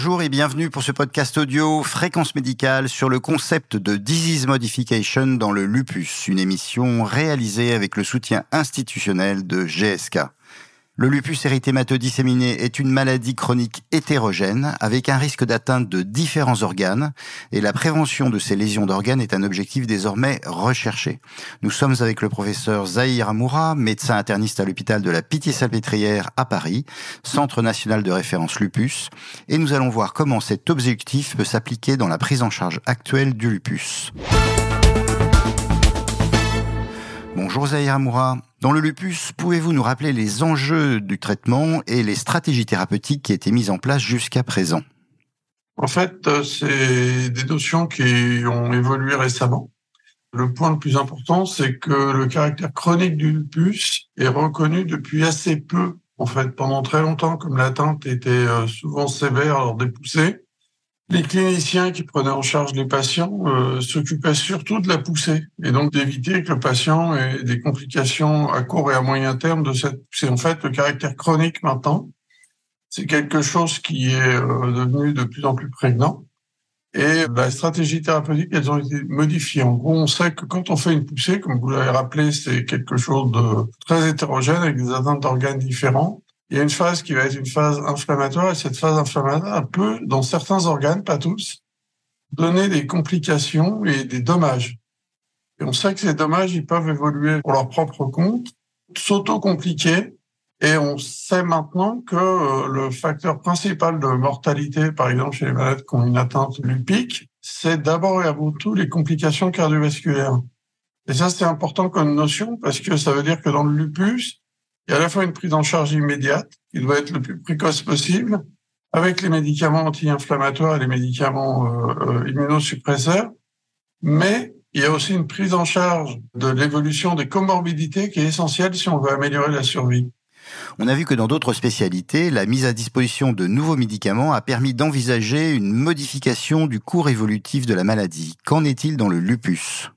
Bonjour et bienvenue pour ce podcast audio Fréquence médicale sur le concept de disease modification dans le lupus, une émission réalisée avec le soutien institutionnel de GSK. Le lupus érythémateux disséminé est une maladie chronique hétérogène avec un risque d'atteinte de différents organes et la prévention de ces lésions d'organes est un objectif désormais recherché. Nous sommes avec le professeur Zahir Amoura, médecin interniste à l'hôpital de la Pitié-Salpêtrière à Paris, centre national de référence lupus, et nous allons voir comment cet objectif peut s'appliquer dans la prise en charge actuelle du lupus. Zahir Amoura. Dans le lupus, pouvez-vous nous rappeler les enjeux du traitement et les stratégies thérapeutiques qui étaient mises en place jusqu'à présent? En fait, euh, c'est des notions qui ont évolué récemment. Le point le plus important, c'est que le caractère chronique du lupus est reconnu depuis assez peu. En fait, pendant très longtemps, comme l'atteinte était euh, souvent sévère lors des poussées, les cliniciens qui prenaient en charge les patients euh, s'occupaient surtout de la poussée et donc d'éviter que le patient ait des complications à court et à moyen terme de cette poussée. En fait, le caractère chronique maintenant, c'est quelque chose qui est euh, devenu de plus en plus prégnant. Et la stratégie thérapeutique, elles ont été modifiées. En gros, on sait que quand on fait une poussée, comme vous l'avez rappelé, c'est quelque chose de très hétérogène avec des atteintes d'organes différents il y a une phase qui va être une phase inflammatoire et cette phase inflammatoire peut, dans certains organes, pas tous, donner des complications et des dommages. Et on sait que ces dommages, ils peuvent évoluer pour leur propre compte, s'auto-compliquer, et on sait maintenant que euh, le facteur principal de mortalité, par exemple chez les malades qui ont une atteinte lupique, c'est d'abord et avant tout les complications cardiovasculaires. Et ça, c'est important comme notion parce que ça veut dire que dans le lupus, y a à la fois une prise en charge immédiate, qui doit être le plus précoce possible, avec les médicaments anti-inflammatoires et les médicaments euh, euh, immunosuppresseurs, mais il y a aussi une prise en charge de l'évolution des comorbidités qui est essentielle si on veut améliorer la survie. On a vu que dans d'autres spécialités, la mise à disposition de nouveaux médicaments a permis d'envisager une modification du cours évolutif de la maladie. Qu'en est-il dans le lupus?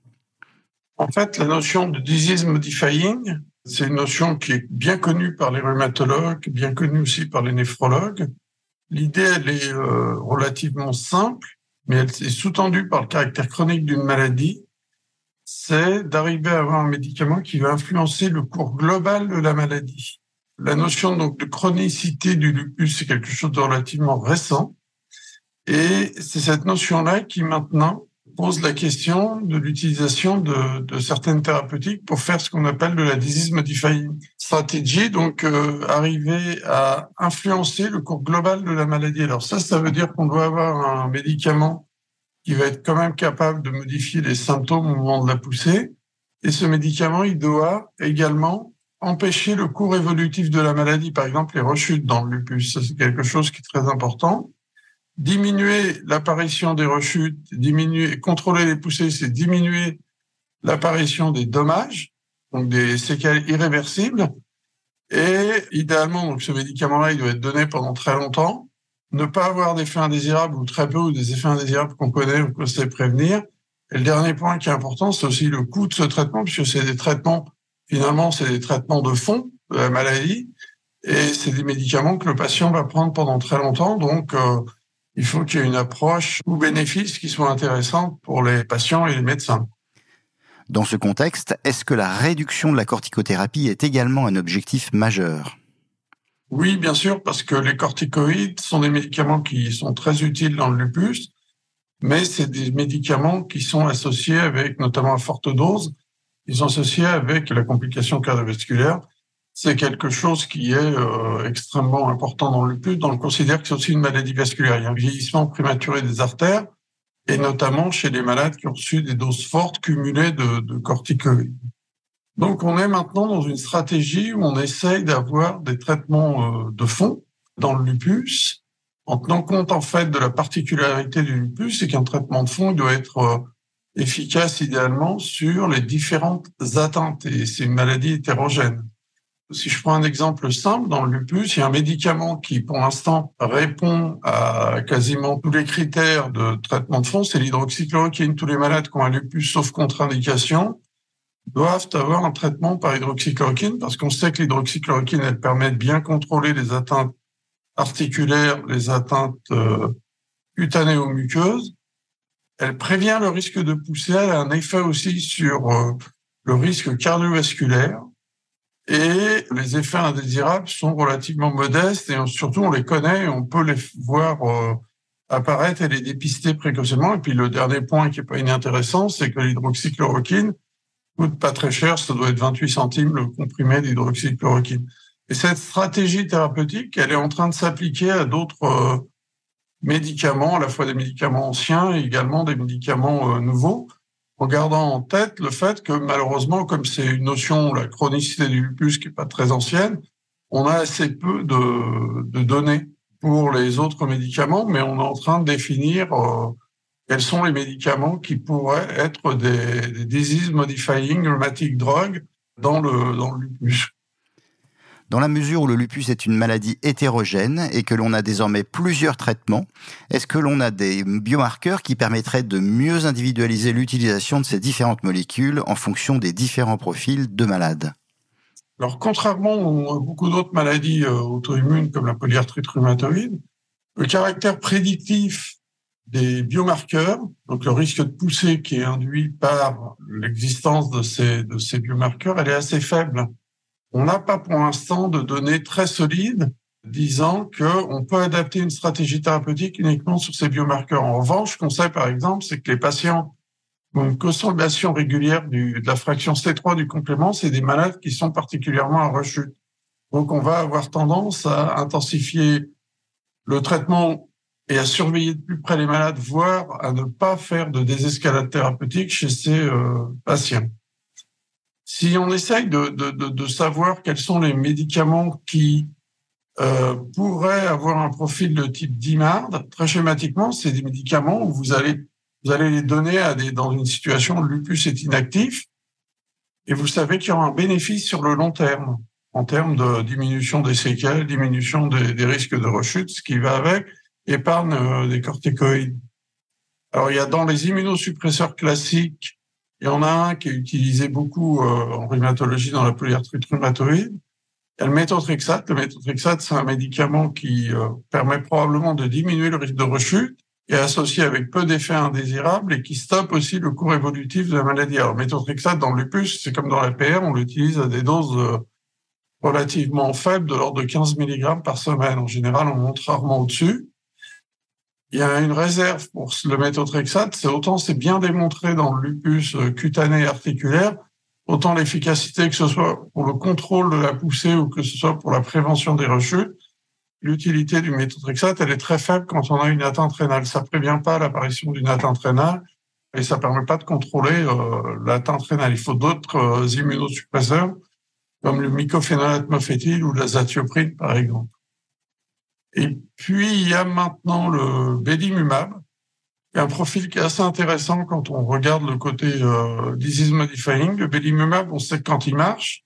En fait, la notion de disease modifying, c'est une notion qui est bien connue par les rhumatologues, bien connue aussi par les néphrologues. L'idée, elle est euh, relativement simple, mais elle est sous-tendue par le caractère chronique d'une maladie. C'est d'arriver à avoir un médicament qui va influencer le cours global de la maladie. La notion donc de chronicité du lupus, c'est quelque chose de relativement récent. Et c'est cette notion-là qui maintenant pose la question de l'utilisation de, certaines thérapeutiques pour faire ce qu'on appelle de la disease modifying strategy, donc euh, arriver à influencer le cours global de la maladie. Alors ça, ça veut dire qu'on doit avoir un médicament qui va être quand même capable de modifier les symptômes au moment de la poussée. Et ce médicament, il doit également empêcher le cours évolutif de la maladie, par exemple les rechutes dans le lupus. C'est quelque chose qui est très important diminuer l'apparition des rechutes, diminuer, contrôler les poussées, c'est diminuer l'apparition des dommages, donc des séquelles irréversibles. Et idéalement, donc ce médicament-là, il doit être donné pendant très longtemps. Ne pas avoir d'effets indésirables ou très peu ou des effets indésirables qu'on connaît ou qu'on sait prévenir. Et le dernier point qui est important, c'est aussi le coût de ce traitement, puisque c'est des traitements, finalement, c'est des traitements de fond de la maladie. Et c'est des médicaments que le patient va prendre pendant très longtemps. Donc, euh, il faut qu'il y ait une approche ou bénéfice qui soit intéressante pour les patients et les médecins. Dans ce contexte, est-ce que la réduction de la corticothérapie est également un objectif majeur? Oui, bien sûr, parce que les corticoïdes sont des médicaments qui sont très utiles dans le lupus, mais c'est des médicaments qui sont associés avec, notamment à forte dose, ils sont associés avec la complication cardiovasculaire c'est quelque chose qui est euh, extrêmement important dans le lupus. On considère que c'est aussi une maladie vasculaire. Il y a un vieillissement prématuré des artères, et notamment chez les malades qui ont reçu des doses fortes cumulées de, de corticoïdes. Donc, on est maintenant dans une stratégie où on essaye d'avoir des traitements euh, de fond dans le lupus, en tenant compte en fait de la particularité du lupus, c'est qu'un traitement de fond doit être euh, efficace idéalement sur les différentes atteintes, et c'est une maladie hétérogène. Si je prends un exemple simple, dans le lupus, il y a un médicament qui, pour l'instant, répond à quasiment tous les critères de traitement de fond, c'est l'hydroxychloroquine. Tous les malades qui ont un lupus, sauf contre-indication, doivent avoir un traitement par hydroxychloroquine parce qu'on sait que l'hydroxychloroquine, elle permet de bien contrôler les atteintes articulaires, les atteintes euh, cutanées ou muqueuses. Elle prévient le risque de poussée, elle a un effet aussi sur euh, le risque cardiovasculaire. Et les effets indésirables sont relativement modestes et surtout on les connaît, on peut les voir euh, apparaître et les dépister précocement. Et puis le dernier point qui est pas inintéressant, c'est que l'hydroxychloroquine coûte pas très cher, ça doit être 28 centimes le comprimé d'hydroxychloroquine. Et cette stratégie thérapeutique, elle est en train de s'appliquer à d'autres euh, médicaments, à la fois des médicaments anciens et également des médicaments euh, nouveaux, en gardant en tête le fait que malheureusement, comme c'est une notion, la chronicité du lupus qui est pas très ancienne, on a assez peu de, données pour les autres médicaments, mais on est en train de définir euh, quels sont les médicaments qui pourraient être des, des disease modifying rheumatic drugs dans le, dans le lupus. Dans la mesure où le lupus est une maladie hétérogène et que l'on a désormais plusieurs traitements, est-ce que l'on a des biomarqueurs qui permettraient de mieux individualiser l'utilisation de ces différentes molécules en fonction des différents profils de malades? Alors, contrairement à beaucoup d'autres maladies euh, auto-immunes comme la polyarthrite rhumatoïde, le caractère prédictif des biomarqueurs, donc le risque de poussée qui est induit par l'existence de ces, de ces biomarqueurs, elle est assez faible. On n'a pas pour l'instant de données très solides disant qu'on peut adapter une stratégie thérapeutique uniquement sur ces biomarqueurs. En revanche, ce qu'on sait par exemple, c'est que les patients ont une consolidation régulière du, de la fraction C3 du complément, c'est des malades qui sont particulièrement à rechute. Donc on va avoir tendance à intensifier le traitement et à surveiller de plus près les malades, voire à ne pas faire de désescalade thérapeutique chez ces euh, patients. Si on essaye de, de, de, savoir quels sont les médicaments qui euh, pourraient avoir un profil de type DIMARD, très schématiquement, c'est des médicaments où vous allez vous allez les donner dans une situation où lupus est inactif, et vous savez qu'il y aura un bénéfice sur le long terme, en termes de diminution des séquelles, diminution des, des risques de rechute, ce qui va avec, épargne euh, des corticoïdes. Alors, il y a dans les immunosuppresseurs classiques, il y en a un qui est utilisé beaucoup euh, en rhumatologie dans la polyarthrite rhumatoïde. Il y a le méthotrexate. Le méthotrexate, c'est un médicament qui euh, permet probablement de diminuer le risque de rechute et associé avec peu d'effets indésirables et qui stoppe aussi le cours évolutif de la maladie. Alors, méthotrexate dans le lupus, c'est comme dans la PR, on l'utilise à des doses euh, relativement faibles, de l'ordre de 15 mg par semaine. En général, on monte rarement au-dessus il y a une réserve pour le méthotrexate, c'est autant c'est bien démontré dans le lupus cutané articulaire, autant l'efficacité que ce soit pour le contrôle de la poussée ou que ce soit pour la prévention des rechutes, l'utilité du méthotrexate, elle est très faible quand on a une atteinte rénale. Ça prévient pas l'apparition d'une atteinte rénale et ça permet pas de contrôler euh, l'atteinte rénale. Il faut d'autres euh, immunosuppresseurs comme le mycophénolate mofétyle ou l'azatioprine par exemple. Et puis, il y a maintenant le Belimumab, un profil qui est assez intéressant quand on regarde le côté euh, disease modifying. Le Belimumab, on sait que quand il marche,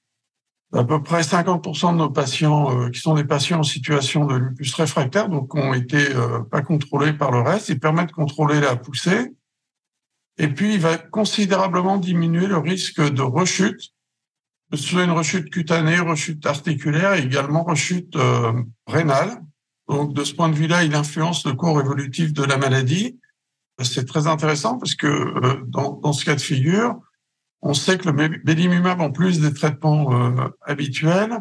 à peu près 50% de nos patients euh, qui sont des patients en situation de lupus réfractaire, donc ont été euh, pas contrôlés par le reste, il permet de contrôler la poussée. Et puis, il va considérablement diminuer le risque de rechute, que ce soit une rechute cutanée, rechute articulaire et également rechute euh, rénale. Donc, de ce point de vue-là, il influence le cours évolutif de la maladie. C'est très intéressant parce que euh, dans, dans, ce cas de figure, on sait que le bélimumab, en plus des traitements euh, habituels,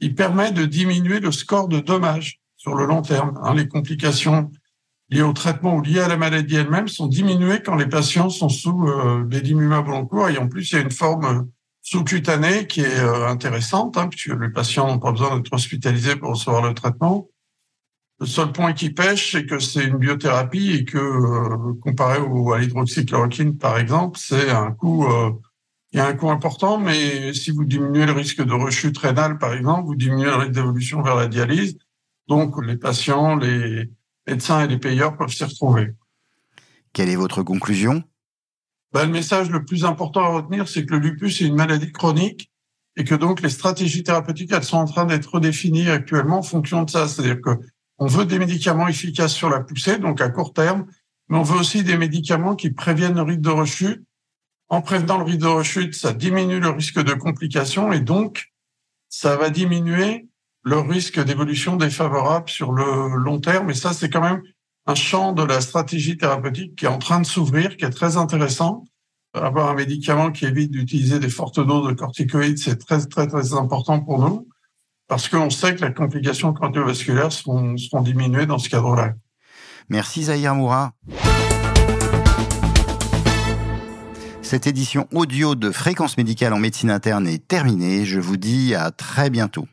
il permet de diminuer le score de dommages sur le long terme. Hein, les complications liées au traitement ou liées à la maladie elle-même sont diminuées quand les patients sont sous euh, bélimumab cours. Et en plus, il y a une forme sous-cutanée qui est euh, intéressante, hein, puisque les patients n'ont pas besoin d'être hospitalisés pour recevoir le traitement. Le seul point qui pêche, c'est que c'est une biothérapie et que, euh, comparé au, à l'hydroxychloroquine, par exemple, c'est un coût, euh, il y a un coût important, mais si vous diminuez le risque de rechute rénale, par exemple, vous diminuez le risque d'évolution vers la dialyse. Donc, les patients, les médecins et les payeurs peuvent s'y retrouver. Quelle est votre conclusion? Ben, Le message le plus important à retenir, c'est que le lupus est une maladie chronique et que donc les stratégies thérapeutiques, elles sont en train d'être redéfinies actuellement en fonction de ça. C'est-à-dire que on veut des médicaments efficaces sur la poussée, donc à court terme, mais on veut aussi des médicaments qui préviennent le risque de rechute. En prévenant le risque de rechute, ça diminue le risque de complications et donc ça va diminuer leur risque d'évolution défavorable sur le long terme. Et ça, c'est quand même un champ de la stratégie thérapeutique qui est en train de s'ouvrir, qui est très intéressant. Avoir un médicament qui évite d'utiliser des fortes doses de corticoïdes, c'est très, très, très important pour nous parce qu'on sait que les complications cardiovasculaires seront, seront diminuées dans ce cadre-là. Merci Zahir Moura. Cette édition audio de Fréquence médicale en médecine interne est terminée. Je vous dis à très bientôt.